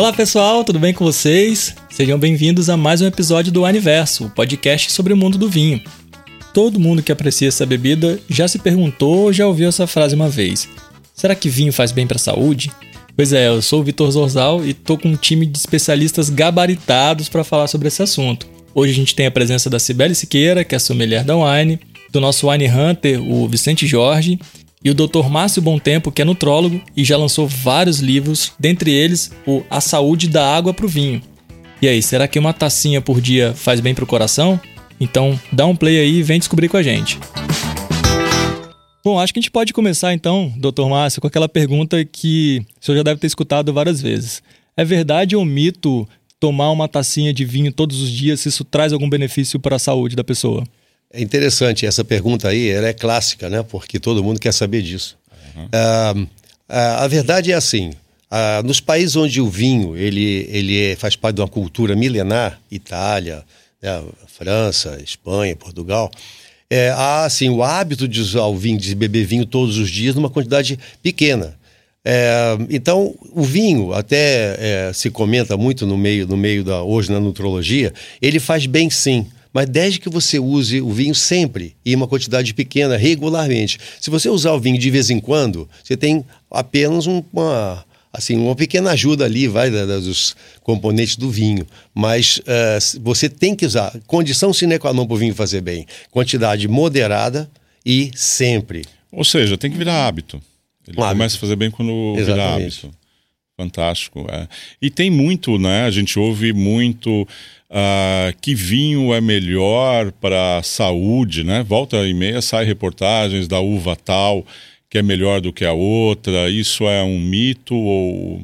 Olá pessoal, tudo bem com vocês? Sejam bem-vindos a mais um episódio do Aniverso, o podcast sobre o mundo do vinho. Todo mundo que aprecia essa bebida já se perguntou ou já ouviu essa frase uma vez. Será que vinho faz bem para a saúde? Pois é, eu sou o Vitor Zorzal e tô com um time de especialistas gabaritados para falar sobre esse assunto. Hoje a gente tem a presença da Cibele Siqueira, que é sommelier da Wine, do nosso Wine Hunter, o Vicente Jorge, e o Dr. Márcio Tempo, que é nutrólogo e já lançou vários livros, dentre eles o A Saúde da Água para o Vinho. E aí, será que uma tacinha por dia faz bem para o coração? Então, dá um play aí e vem descobrir com a gente. Bom, acho que a gente pode começar então, Dr. Márcio, com aquela pergunta que o senhor já deve ter escutado várias vezes. É verdade ou mito tomar uma tacinha de vinho todos os dias, se isso traz algum benefício para a saúde da pessoa? É interessante essa pergunta aí, ela é clássica, né? Porque todo mundo quer saber disso. Uhum. Uh, uh, a verdade é assim: uh, nos países onde o vinho ele, ele é, faz parte de uma cultura milenar, Itália, né, França, Espanha, Portugal, é, há assim, o hábito de usar o vinho, de beber vinho todos os dias numa quantidade pequena. É, então, o vinho, até é, se comenta muito no meio, no meio da hoje na nutrologia, ele faz bem sim. Mas desde que você use o vinho sempre e uma quantidade pequena, regularmente. Se você usar o vinho de vez em quando, você tem apenas uma, assim, uma pequena ajuda ali, vai, dos componentes do vinho. Mas uh, você tem que usar. Condição sine qua non para o vinho fazer bem. Quantidade moderada e sempre. Ou seja, tem que virar hábito. Ele um começa hábito. a fazer bem quando Exatamente. vira hábito. Fantástico. É. E tem muito, né? A gente ouve muito uh, que vinho é melhor para a saúde, né? Volta e meia sai reportagens da uva tal que é melhor do que a outra? Isso é um mito ou.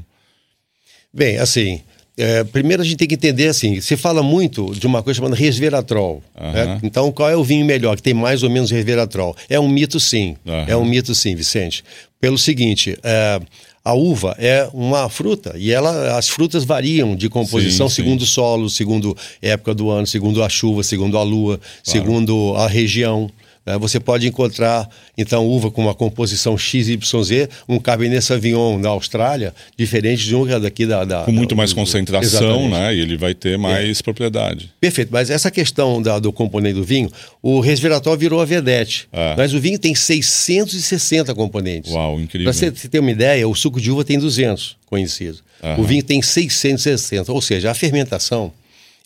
Bem, assim, é, primeiro a gente tem que entender assim, se fala muito de uma coisa chamada resveratrol. Uhum. Né? Então, qual é o vinho melhor, que tem mais ou menos resveratrol? É um mito sim, uhum. é um mito sim, Vicente. Pelo seguinte, é, a uva é uma fruta e ela, as frutas variam de composição sim, segundo o solo, segundo época do ano, segundo a chuva, segundo a lua, claro. segundo a região. Né? Você pode encontrar, então, uva com uma composição XYZ, um Cabernet Sauvignon na Austrália, diferente de um daqui da... da com muito da, mais do, concentração, né? E ele vai ter mais é. propriedade. Perfeito, mas essa questão da, do componente do vinho, o resveratrol virou a vedete. É. Mas o vinho tem 660 componentes. Uau, incrível. Para você ter uma ideia, o suco de uva tem 200 conhecidos. Uhum. O vinho tem 660, ou seja, a fermentação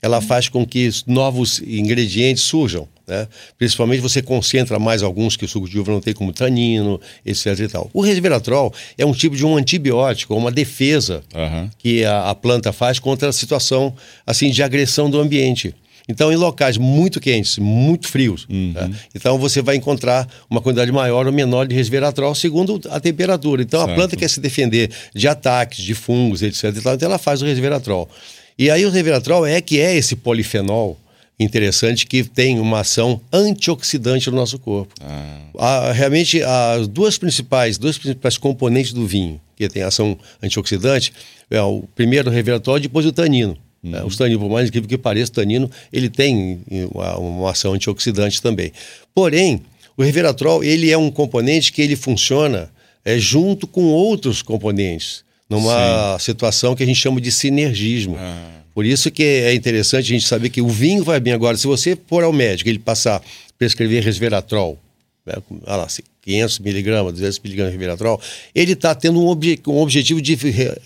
ela faz com que novos ingredientes surjam. Né? Principalmente você concentra mais alguns que o suco de uva não tem, como tanino, etc. E tal. O resveratrol é um tipo de um antibiótico, uma defesa uhum. que a, a, planta faz contra a situação assim de agressão do ambiente. Então, em locais muito quentes, muito frios, uhum. né? então você vai encontrar uma quantidade maior ou menor de resveratrol segundo a temperatura. Então, certo. a planta quer se defender de ataques, de fungos, etc. Então, ela faz o resveratrol. E aí, o resveratrol é que é esse polifenol interessante que tem uma ação antioxidante no nosso corpo. Ah. realmente, as duas principais, dois principais componentes do vinho que tem ação antioxidante é o primeiro o reveratrol e depois o tanino. Uhum. É, os taninos, por mais incrível que pareça, o tanino ele tem uma, uma, ação antioxidante também. Porém, o reveratrol ele é um componente que ele funciona é, junto com outros componentes numa Sim. situação que a gente chama de sinergismo. Ah. Por isso que é interessante a gente saber que o vinho vai bem agora. Se você for ao médico ele passar, prescrever resveratrol, né, lá, 500 miligramas, 200 miligramas de resveratrol, ele está tendo um, um objetivo de,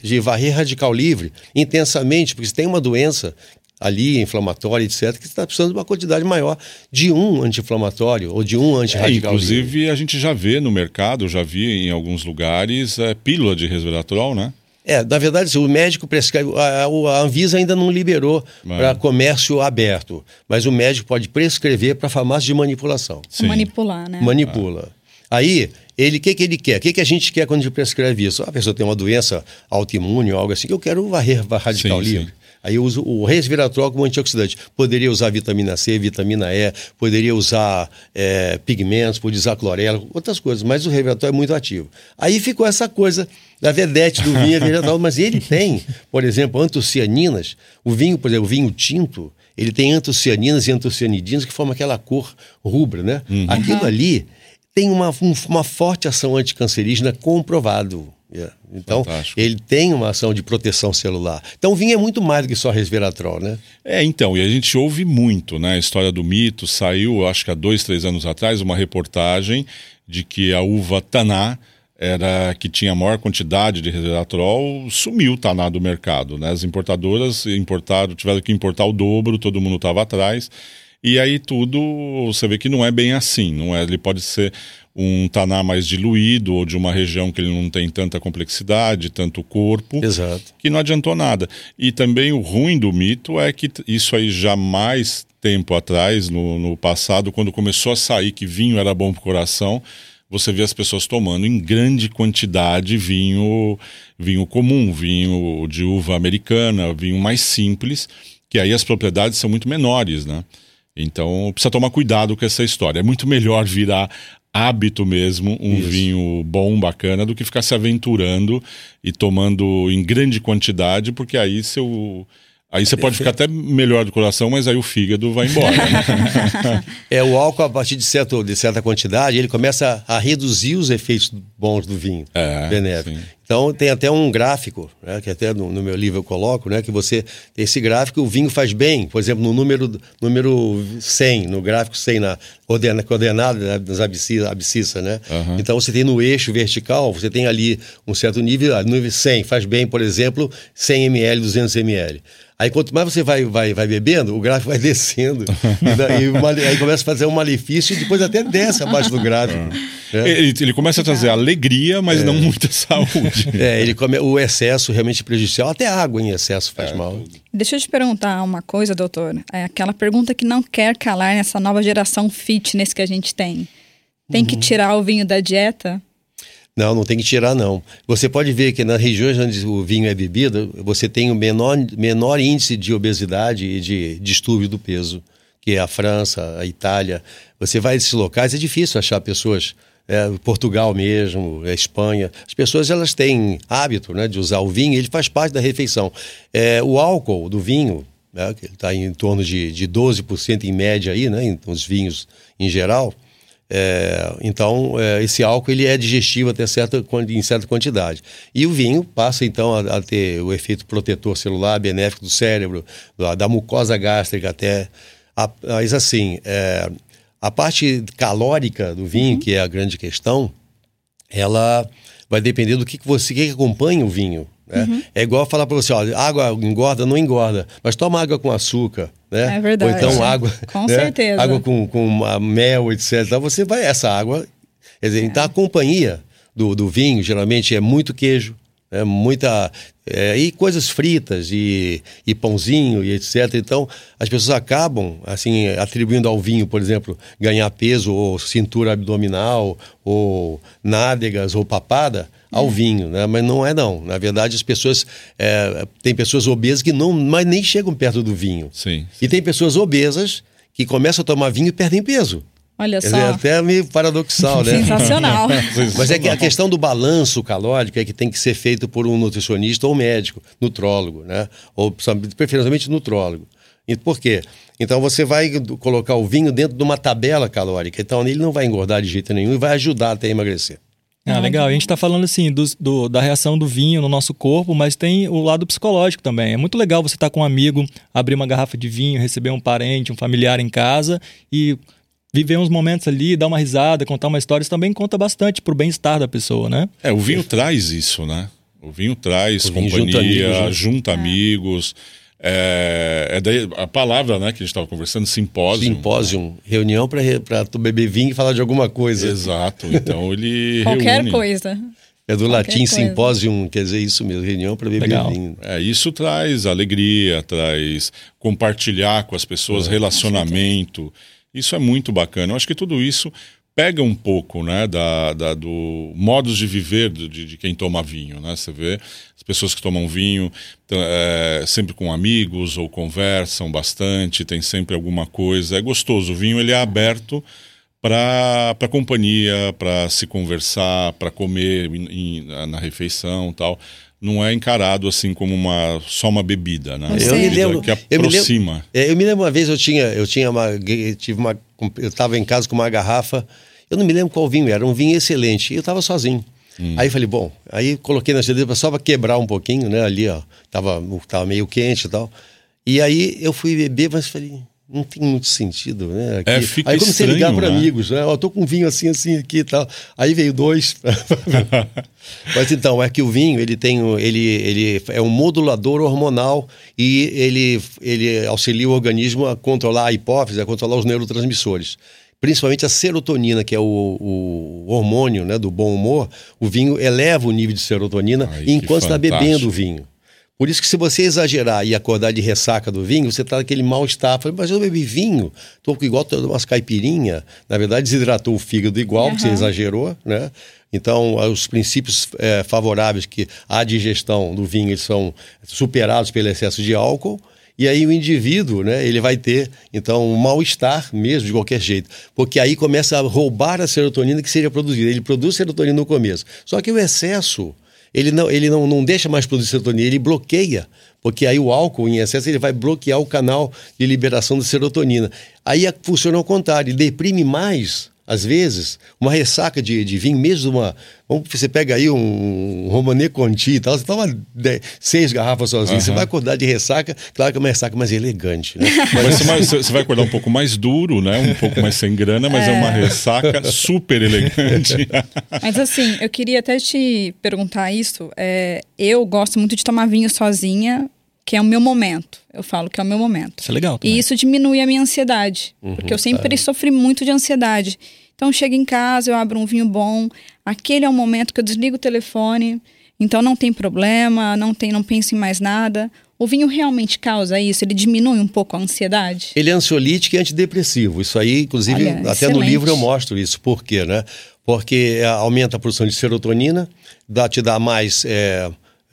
de varrer radical livre intensamente, porque se tem uma doença ali, inflamatória, etc., que está precisando de uma quantidade maior de um anti-inflamatório ou de um anti-radical. É, inclusive, livre. a gente já vê no mercado, já vi em alguns lugares, é, pílula de resveratrol, né? É, na verdade, o médico prescreve. A, a Anvisa ainda não liberou para comércio aberto, mas o médico pode prescrever para farmácia de manipulação. Sim. Manipular, né? Manipula. Ah. Aí, ele, o que, que ele quer? O que, que a gente quer quando a gente prescreve isso? A pessoa tem uma doença autoimune ou algo assim, que eu quero varrer radical sim, livre. Sim. Aí eu uso o resveratrol como antioxidante. Poderia usar vitamina C, vitamina E, poderia usar é, pigmentos, poderia usar clorela, outras coisas, mas o resveratrol é muito ativo. Aí ficou essa coisa da vedete do vinho resveratrol, mas ele tem, por exemplo, antocianinas. O vinho, por exemplo, o vinho tinto, ele tem antocianinas e antocianidinas que formam aquela cor rubra, né? Uhum. Aquilo ali tem uma, uma forte ação anticancerígena comprovado. Yeah. Então, Fantástico. ele tem uma ação de proteção celular. Então, o vinho é muito mais do que só resveratrol, né? É, então, e a gente ouve muito, né? A história do mito. Saiu, acho que há dois, três anos atrás, uma reportagem de que a uva Taná era que tinha a maior quantidade de resveratrol, sumiu o Taná do mercado, né? As importadoras importaram, tiveram que importar o dobro, todo mundo estava atrás. E aí tudo, você vê que não é bem assim, não é? Ele pode ser um taná mais diluído ou de uma região que ele não tem tanta complexidade, tanto corpo, Exato. que não adiantou nada. E também o ruim do mito é que isso aí jamais tempo atrás, no, no passado, quando começou a sair que vinho era bom para o coração, você vê as pessoas tomando em grande quantidade vinho, vinho comum, vinho de uva americana, vinho mais simples, que aí as propriedades são muito menores, né? Então precisa tomar cuidado com essa história. É muito melhor virar hábito mesmo um Isso. vinho bom, bacana, do que ficar se aventurando e tomando em grande quantidade, porque aí seu. Aí você pode ficar até melhor do coração, mas aí o fígado vai embora. Né? é, o álcool, a partir de, certo, de certa quantidade, ele começa a reduzir os efeitos bons do vinho é, benéfico. Sim. Então tem até um gráfico, né, que até no, no, meu livro eu coloco, né, que você esse gráfico, o vinho faz bem, por exemplo, no número, número 100, no gráfico 100, na ordena, coordenada né, das abscissa, abscissa né? Uhum. Então você tem no eixo vertical, você tem ali um certo nível, nível 100, faz bem, por exemplo, 100 ml, 200 ml. Aí quanto mais você vai, vai, vai bebendo, o gráfico vai descendo. e, e aí começa a fazer um malefício e depois até desce abaixo do gráfico. É. É. Ele, ele, começa a trazer alegria, mas é. não muita saúde. É, ele come, o excesso realmente é prejudicial. Até água em excesso faz é, mal. Deixa eu te perguntar uma coisa, doutor. É aquela pergunta que não quer calar nessa nova geração fitness que a gente tem. Tem uhum. que tirar o vinho da dieta? Não, não tem que tirar, não. Você pode ver que nas regiões onde o vinho é bebido, você tem o menor, menor índice de obesidade e de distúrbio do peso, que é a França, a Itália. Você vai nesses locais, é difícil achar pessoas é, Portugal mesmo, a Espanha, as pessoas elas têm hábito né, de usar o vinho, ele faz parte da refeição. É, o álcool do vinho, né, que está em torno de, de 12% em média aí, né, nos vinhos em geral, é, então, é, esse álcool ele é digestivo até certa, em certa quantidade. E o vinho passa então a, a ter o efeito protetor celular benéfico do cérebro, da, da mucosa gástrica até. A, mas assim, é, a parte calórica do vinho, uhum. que é a grande questão, ela vai depender do que, que você que acompanha o vinho. Né? Uhum. É igual falar para você, ó, água engorda, não engorda, mas toma água com açúcar, né? É verdade. Ou então água, com né? certeza. água com, com mel, etc. Então você vai essa água, quer dizer, é. então a companhia do, do vinho geralmente é muito queijo, é muita é, e coisas fritas e, e pãozinho e etc. Então as pessoas acabam assim atribuindo ao vinho, por exemplo, ganhar peso ou cintura abdominal ou nádegas ou papada ao é. vinho, né? Mas não é não. Na verdade, as pessoas é, tem pessoas obesas que não, mas nem chegam perto do vinho. Sim. E tem pessoas obesas que começam a tomar vinho e perdem peso. Olha só. Dizer, até meio paradoxal, né? Sensacional. Mas é que a questão do balanço calórico é que tem que ser feito por um nutricionista ou médico, nutrólogo, né? Ou preferencialmente nutrólogo. E por quê? Então você vai colocar o vinho dentro de uma tabela calórica. Então ele não vai engordar de jeito nenhum e vai ajudar até a emagrecer. Ah, legal. A gente está falando assim do, do, da reação do vinho no nosso corpo, mas tem o lado psicológico também. É muito legal você estar tá com um amigo, abrir uma garrafa de vinho, receber um parente, um familiar em casa e viver uns momentos ali, dar uma risada, contar uma história. Isso também conta bastante para o bem-estar da pessoa, né? É, o vinho traz isso, né? O vinho traz o vinho companhia, junta amigos. Né? Junta é. amigos é, é daí a palavra né, que a gente estava conversando, simpósio. Simpósio, reunião para tu beber vinho e falar de alguma coisa. Exato, então ele Qualquer reúne. coisa. É do Qualquer latim coisa. simpósio, quer dizer isso mesmo, reunião para beber Legal. vinho. É, isso traz alegria, traz compartilhar com as pessoas, é, relacionamento. Isso é muito bacana. Eu acho que tudo isso pega um pouco né, da, da do modos de viver de, de, quem toma vinho. Né? Você vê as pessoas que tomam vinho é, sempre com amigos ou conversam bastante, tem sempre alguma coisa. É gostoso. O vinho ele é aberto para companhia, para se conversar, para comer na refeição tal. Não é encarado assim como uma só uma bebida, né? Eu me lembro que aproxima. Eu me lembro, é, eu me lembro uma vez eu tinha eu tinha uma eu tive uma eu estava em casa com uma garrafa, eu não me lembro qual vinho era, um vinho excelente, e eu estava sozinho. Hum. Aí falei, bom, aí coloquei na geladeira só para quebrar um pouquinho, né? Ali, ó, tava, tava meio quente e tal. E aí eu fui beber, mas falei, não tem muito sentido, né? Aqui. É, fica aí comecei a ligar para né? amigos, né? Ó, tô com vinho assim, assim aqui e tal. Aí veio dois. Mas então, é que o vinho, ele tem, ele, ele é um modulador hormonal e ele, ele auxilia o organismo a controlar a hipófise, a controlar os neurotransmissores. Principalmente a serotonina, que é o, o hormônio né, do bom humor, o vinho eleva o nível de serotonina Ai, enquanto está bebendo o vinho. Por isso que se você exagerar e acordar de ressaca do vinho, você está naquele mal-estar. Mas eu bebi vinho, estou igual umas caipirinha. Na verdade, desidratou o fígado igual, uhum. você exagerou, né? Então, os princípios é, favoráveis que à digestão do vinho são superados pelo excesso de álcool. E aí o indivíduo, né, ele vai ter, então, um mal-estar mesmo, de qualquer jeito. Porque aí começa a roubar a serotonina que seria produzida. Ele produz serotonina no começo. Só que o excesso ele não, ele não, não deixa mais produzir serotonina, ele bloqueia, porque aí o álcool em excesso ele vai bloquear o canal de liberação de serotonina. Aí funciona ao contrário, ele deprime mais às vezes, uma ressaca de, de vinho, mesmo uma. Vamos, você pega aí um, um Conti e tal, você toma dez, seis garrafas sozinho, uhum. você vai acordar de ressaca, claro que é uma ressaca mais elegante, né? Mas, você, vai acordar um pouco mais duro, né? Um pouco mais sem grana, mas é, é uma ressaca super elegante. mas assim, eu queria até te perguntar isso. É, eu gosto muito de tomar vinho sozinha, que é o meu momento. Eu falo que é o meu momento. Isso é legal. Também. E isso diminui a minha ansiedade, uhum, porque eu sempre é. sofri muito de ansiedade. Então chego em casa, eu abro um vinho bom, aquele é o momento que eu desligo o telefone, então não tem problema, não tem, não penso em mais nada. O vinho realmente causa isso? Ele diminui um pouco a ansiedade? Ele é ansiolítico e antidepressivo. Isso aí, inclusive, Olha, até excelente. no livro eu mostro isso. Por quê, né? Porque é, aumenta a produção de serotonina, dá, te dá mais é,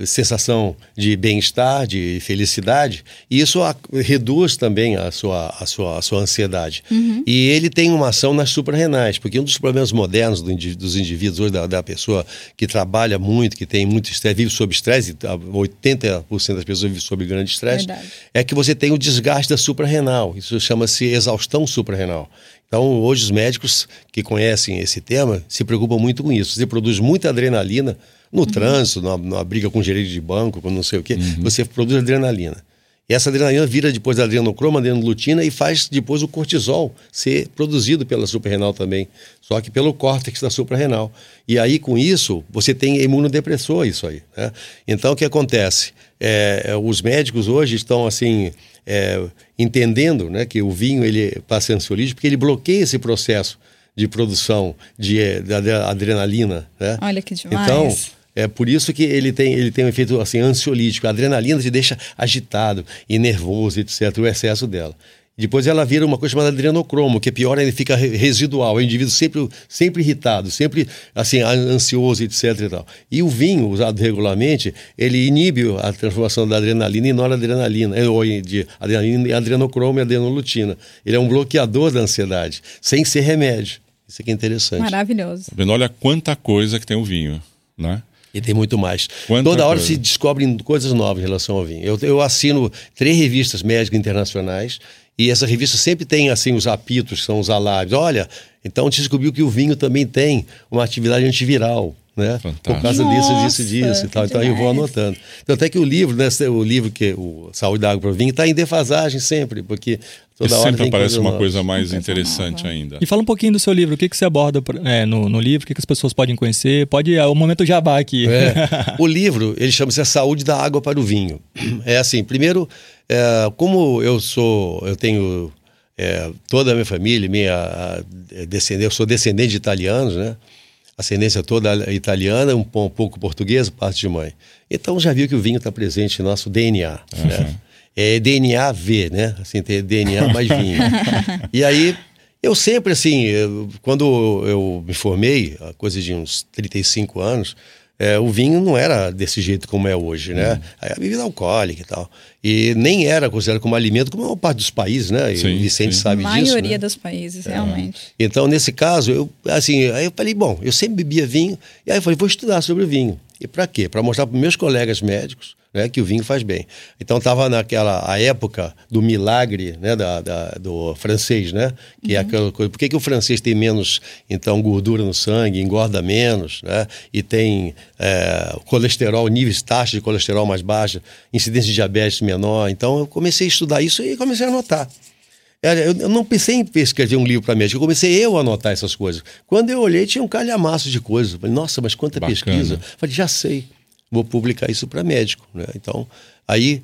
sensação de bem-estar, de felicidade, e isso a, reduz também a sua, a sua, a sua ansiedade. Uhum. E ele tem uma ação nas suprarrenais, porque um dos problemas modernos do, dos indivíduos hoje, da, da, pessoa que trabalha muito, que tem muito estresse, vive sob estresse, 80% das pessoas vivem sob grande estresse, é que você tem o desgaste da suprarrenal. Isso chama-se exaustão suprarrenal. Então, hoje os médicos que conhecem esse tema se preocupam muito com isso. Você produz muita adrenalina, no uhum. trânsito, numa, numa, briga com gerente de banco, com não sei o quê, uhum. você produz adrenalina. E essa adrenalina vira depois da adrenocroma, adrenolutina e faz depois o cortisol ser produzido pela suprarrenal também, só que pelo córtex da suprarrenal. E aí, com isso, você tem imunodepressor, isso aí. Né? Então, o que acontece? É, é os médicos hoje estão, assim, é, entendendo né, que o vinho ele passa ansiolítico porque ele bloqueia esse processo de produção de, de adrenalina. Né? Olha que demais. Então, é por isso que ele tem, ele tem um efeito assim, ansiolítico. A adrenalina te deixa agitado e nervoso, etc., o excesso dela. Depois ela vira uma coisa chamada adrenocromo, que é pior, ele fica residual. É o indivíduo sempre, sempre irritado, sempre assim, ansioso, etc. E, tal. e o vinho, usado regularmente, ele inibe a transformação da adrenalina em noradrenalina, eh, ou de adrenalina em adrenocromo e adrenolutina. Ele é um bloqueador da ansiedade, sem ser remédio. Isso aqui é interessante. Maravilhoso. Tá olha quanta coisa que tem o vinho, né? E tem muito mais. Quanta Toda hora coisa. se descobrem coisas novas em relação ao vinho. Eu, eu assino três revistas médicas internacionais e essa revista sempre tem assim os apitos, são os alarmes. Olha, então descobriu que o vinho também tem uma atividade antiviral. Né? Fantástico. Por causa disso, disso, disso e tal. Então eu vou anotando. Então até que o livro, né, o livro que o Saúde da Água para o Vinho está em defasagem sempre, porque Toda hora sempre aparece uma coisa mais interessante ainda. E fala um pouquinho do seu livro. O que, que você aborda é, no, no, livro? O que, que as pessoas podem conhecer? Pode, é o momento jabá aqui. É. o livro, ele chama-se A Saúde da Água para o Vinho. É assim, primeiro, é, como eu sou, eu tenho é, toda a minha família, minha descendente, eu sou descendente de italianos, né? Ascendência toda italiana, um, pouco portuguesa, parte de mãe. Então já viu que o vinho está presente no nosso DNA, uhum. né? é DNA V, né? Assim, tem DNA mais vinho. e aí, eu sempre, assim, eu, quando eu me formei, a coisa de uns 35 anos, é, o vinho não era desse jeito como é hoje, né? Uhum. Aí a bebida alcoólica e tal. E nem era considerado como alimento, como a maior parte dos países, né? Sim, e o Vicente sim. sabe disso. A maioria né? dos países, é. realmente. Então, nesse caso, eu, assim, aí eu falei, bom, eu sempre bebia vinho, e aí eu falei, vou estudar sobre o vinho. E para quê? Para mostrar para meus colegas médicos né, que o vinho faz bem. Então estava naquela a época do milagre né, da, da do francês, né? Que é uhum. é aquela coisa. Por que, que o francês tem menos então gordura no sangue, engorda menos, né? E tem é, colesterol, níveis taxas de colesterol mais baixa, incidência de diabetes menor. Então eu comecei a estudar isso e comecei a anotar. Eu não pensei em escrever um livro para médico, eu comecei eu a anotar essas coisas. Quando eu olhei, tinha um calhamaço de coisas. Falei, nossa, mas quanta Bacana. pesquisa. Falei, já sei vou publicar isso para médico. Né? Então, aí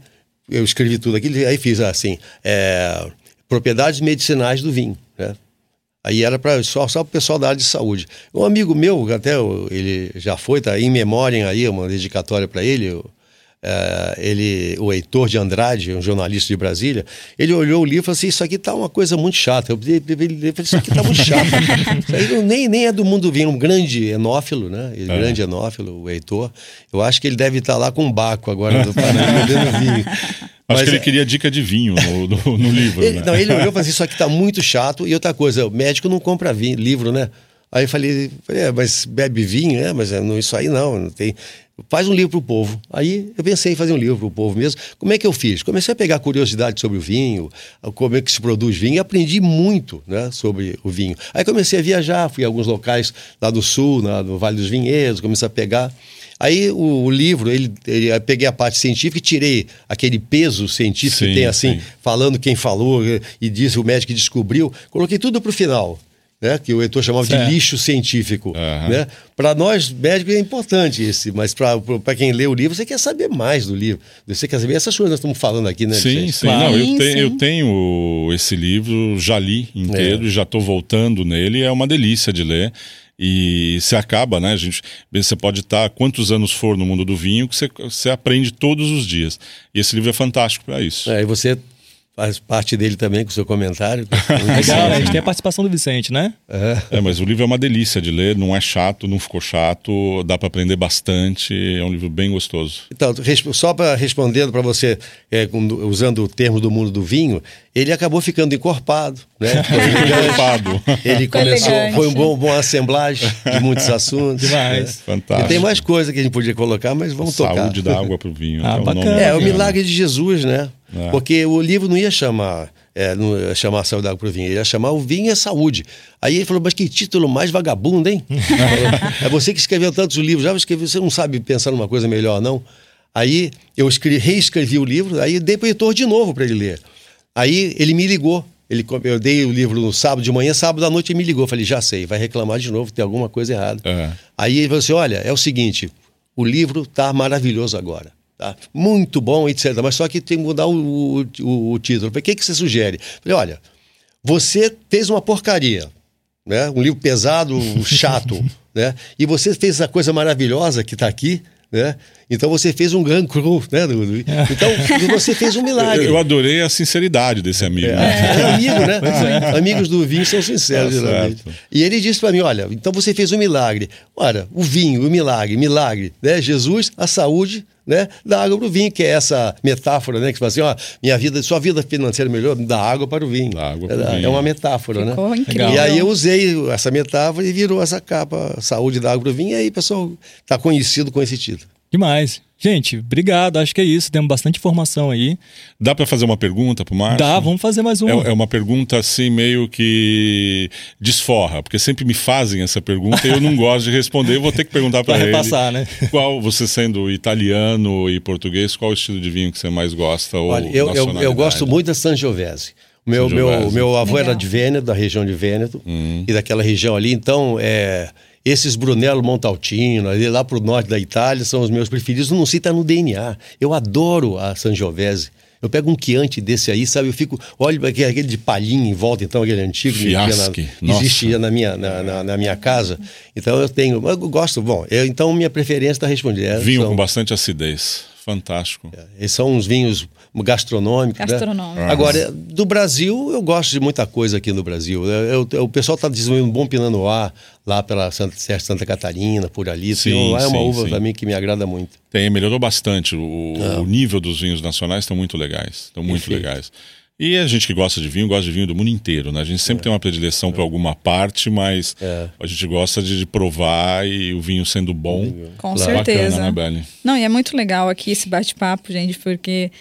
eu escrevi tudo aquilo, aí fiz assim, é, propriedades medicinais do vinho. Né? Aí era para só, só o pessoal da área de saúde. Um amigo meu, até ele já foi, tá em memória aí, uma dedicatória para ele, Uh, ele, o Heitor de Andrade, um jornalista de Brasília, ele olhou o livro e falou assim: Isso aqui tá uma coisa muito chata. Eu falei: Isso aqui tá muito chato. Isso aí nem, nem é do mundo vinho, um grande enófilo, né? Ele, é. Grande enófilo, o Heitor. Eu acho que ele deve estar tá lá com um baco agora do Paraná, bebendo vinho. Acho Mas, que ele é... queria dica de vinho no, no, no livro. Ele, né? Não, ele olhou e falou assim: Isso aqui tá muito chato. E outra coisa, o médico não compra vinho, livro, né? Aí eu falei, é, mas bebe vinho, né? Mas é, não, isso aí não, não tem faz um livro para o povo. Aí eu pensei em fazer um livro para o povo mesmo. Como é que eu fiz? Comecei a pegar curiosidade sobre o vinho, como é que se produz vinho, e aprendi muito né, sobre o vinho. Aí comecei a viajar, fui a alguns locais lá do sul, na, no Vale dos Vinhedos, comecei a pegar. Aí o, o livro, ele, ele, eu peguei a parte científica e tirei aquele peso científico sim, que tem assim, sim. falando quem falou e disse o médico que descobriu, coloquei tudo para o final né, que o Heitor chamava certo. de lixo científico. Uhum. Né? Para nós, médicos, é importante esse, mas para quem lê o livro, você quer saber mais do livro. Você quer saber essas coisas que nós estamos falando aqui, né? Sim, sim. Claro. Não, eu, te, eu, tenho esse livro, já li inteiro é. e já estou voltando nele. É uma delícia de ler. E se acaba, né, gente? Você pode estar quantos anos for no mundo do vinho, que você, você aprende todos os dias. E esse livro é fantástico para isso. É, e você faz parte dele também com o seu comentário. Legal, a gente tem a participação do Vicente, né? É. é. mas o livro é uma delícia de ler, não é chato, não ficou chato, dá para aprender bastante, é um livro bem gostoso. Então, só para respondendo para você, é, usando o termo do mundo do vinho, ele acabou ficando encorpado, né? encorpado. Ele começou, foi um bom, bom assemblagem de muitos assuntos. Demais. Né? Fantástico. E tem mais coisa que a gente podia colocar, mas vamos Saúde tocar. Saúde da água para o vinho. Ah, é, bacana. É, o milagre de Jesus, né? É. Porque o livro não ia chamar, é, não ia chamar Saúde da Água para o Vinho, ele ia chamar O Vinho é Saúde. Aí ele falou, mas que título mais vagabundo, hein? é você que escreveu tantos livros, já escreveu, você não sabe pensar numa coisa melhor, não? Aí eu escrevi, reescrevi o livro, aí dei para o editor de novo para ele ler. Aí ele me ligou. Ele, eu dei o livro no sábado de manhã, sábado à noite ele me ligou. Eu falei, já sei, vai reclamar de novo, tem alguma coisa errada. É. Aí ele falou assim: olha, é o seguinte, o livro está maravilhoso agora. Tá? Muito bom, etc. Mas só que tem que mudar o, o, o título. O que, que você sugere? Falei, olha, você fez uma porcaria, né? um livro pesado, chato, né? e você fez essa coisa maravilhosa que está aqui, né? Então você fez um gran cru, né? Então você fez um milagre. Eu adorei a sinceridade desse amigo. É, é amigo, né? É. Amigos do vinho são sinceros, tá geralmente. E ele disse para mim: olha, então você fez um milagre. Olha, o vinho, o milagre, milagre, né? Jesus, a saúde, né, da água para o vinho, que é essa metáfora, né, que fala assim, ó, minha vida, sua vida financeira melhor, da água para o vinho. Da água para o é, vinho. É uma metáfora, né? Ficou né? Incrível. E aí eu usei essa metáfora e virou essa capa, saúde da água para o vinho, e aí o pessoal está conhecido com esse título. Demais. Gente, obrigado. Acho que é isso. Temos bastante informação aí. Dá para fazer uma pergunta para o Márcio? Dá, vamos fazer mais uma. É, é, uma pergunta assim, meio que desforra, porque sempre me fazem essa pergunta e eu não gosto de responder. Eu vou ter que perguntar para ele. repassar, né? Qual, você sendo italiano e português, qual o estilo de vinho que você mais gosta? Ou Olha, eu, eu, eu, gosto muito da Sangiovese. Meu, meu, meu avô Legal. era de Vêneto, da região de Vêneto, hum. e daquela região ali. Então, é esses Brunello Montaltino, ali lá pro norte da Itália, são os meus preferidos. Não sei, tá no DNA. Eu adoro a Sangiovese. Eu pego um Chianti desse aí, sabe? Eu fico. Olha aquele de palhinha em volta, então, aquele antigo. Fiasque. Na, existia na minha, na, na, na, minha casa. Então eu tenho. Eu gosto. Bom, eu, então minha preferência está respondendo. Vinho são, com bastante acidez. Fantástico. É, são uns vinhos gastronômicos. Né? Gastronômico. Né? Agora, do Brasil, eu gosto de muita coisa aqui no Brasil. Eu, eu, o pessoal está desenvolvendo um bom Pinot Noir lá pela Santa, Santa Catarina, por ali. Sim, Pinot Noir é uma uva também que me agrada muito. Tem, melhorou bastante. O, o, nível dos vinhos nacionais estão muito legais. Estão muito Perfeito. legais. E a gente que gosta de vinho, gosta de vinho do mundo inteiro, né? A gente sempre é. tem uma predileção é. para alguma parte, mas é. a gente gosta de, de, provar e o vinho sendo bom. Com claro. certeza. Bacana, né, Belly? Não, e é muito legal aqui esse bate-papo, gente, porque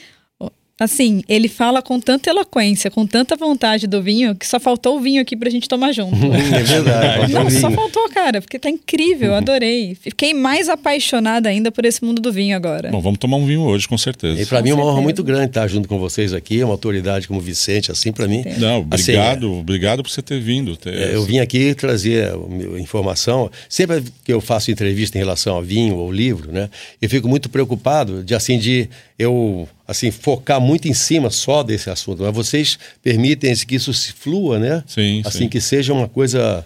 Assim, ele fala com tanta eloquência, com tanta vontade do vinho, que só faltou o vinho aqui pra gente tomar junto. é verdade. Não, só faltou, cara, porque tá incrível, adorei. Fiquei mais apaixonada ainda por esse mundo do vinho agora. Bom, vamos tomar um vinho hoje, com certeza. E pra com mim é uma honra muito grande estar junto com vocês aqui, uma autoridade como Vicente, assim, pra mim. Não, obrigado, assim, obrigado por você ter vindo. Ter... É, eu vim aqui trazer informação. Sempre que eu faço entrevista em relação ao vinho ou livro, né, eu fico muito preocupado de, assim, de eu assim focar muito em cima só desse assunto, mas vocês permitem que isso se flua, né? Sim, assim sim. que seja uma coisa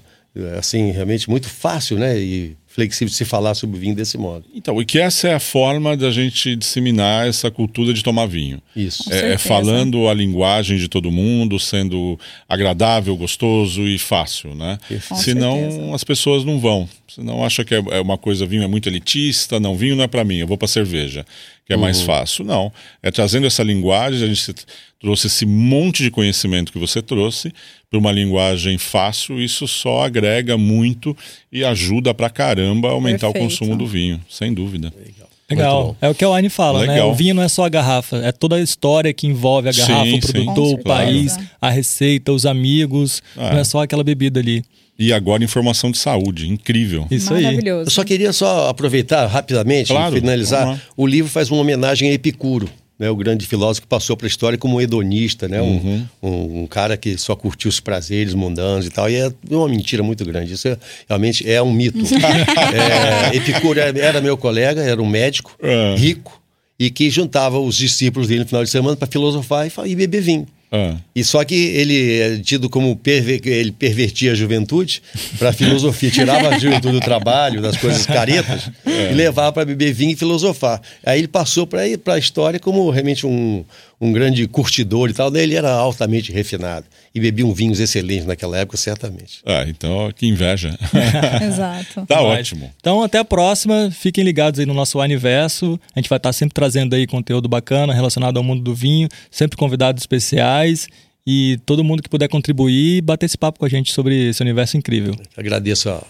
assim realmente muito fácil, né? E flexível de se falar sobre vinho desse modo. Então, e que essa é a forma da gente disseminar essa cultura de tomar vinho. Isso. É, é, falando a linguagem de todo mundo, sendo agradável, gostoso e fácil, né? Com Senão certeza. as pessoas não vão. Senão acha que é, é uma coisa, vinho é muito elitista, não, vinho não é para mim, eu vou para cerveja, que é uhum. mais fácil. Não, é trazendo essa linguagem, a gente trouxe esse monte de conhecimento que você trouxe para uma linguagem fácil, isso só agrega muito e ajuda pra caramba a aumentar Perfeito. o consumo do vinho, sem dúvida. Legal. Legal. É o que o Wine fala, né? Legal. né? O vinho não é só a garrafa, é toda a história que envolve a garrafa, sim, o produtor, sim, o país, claro. a receita, os amigos. É. Não é só aquela bebida ali. E agora informação de saúde, incrível. Isso aí. Eu só queria só aproveitar rapidamente, claro, finalizar. O livro faz uma homenagem a Epicuro né, o grande filósofo que passou para a história como um hedonista, né, uhum. um, um, um, cara que só curtiu os prazeres mundanos e tal. E é uma mentira muito grande. Isso é, realmente é um mito. é, Epicuro era meu colega, era um médico é. rico e que juntava os discípulos dele no final de semana para filosofar e, e beber vinho. Ah. E só que ele é tido como perver, ele pervertia a juventude para a filosofia, tirava a juventude do trabalho, das coisas caretas, é. e levava para beber vinho e filosofar. Aí ele passou para a história como realmente um, um grande curtidor e tal, daí ele era altamente refinado e bebiam vinhos excelentes naquela época, certamente. Ah, então que inveja. Exato. tá ótimo. Então até a próxima, fiquem ligados aí no nosso universo. A gente vai estar sempre trazendo aí conteúdo bacana relacionado ao mundo do vinho, sempre convidados especiais e todo mundo que puder contribuir, bater esse papo com a gente sobre esse universo incrível. Agradeço a,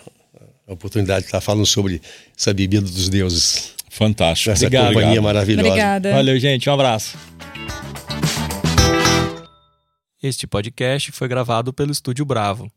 a oportunidade de estar falando sobre essa bebida dos deuses. Fantástico. Essa Obrigado. companhia maravilhosa. Obrigada. Valeu, gente. Um abraço. Este podcast foi gravado pelo Estúdio Bravo.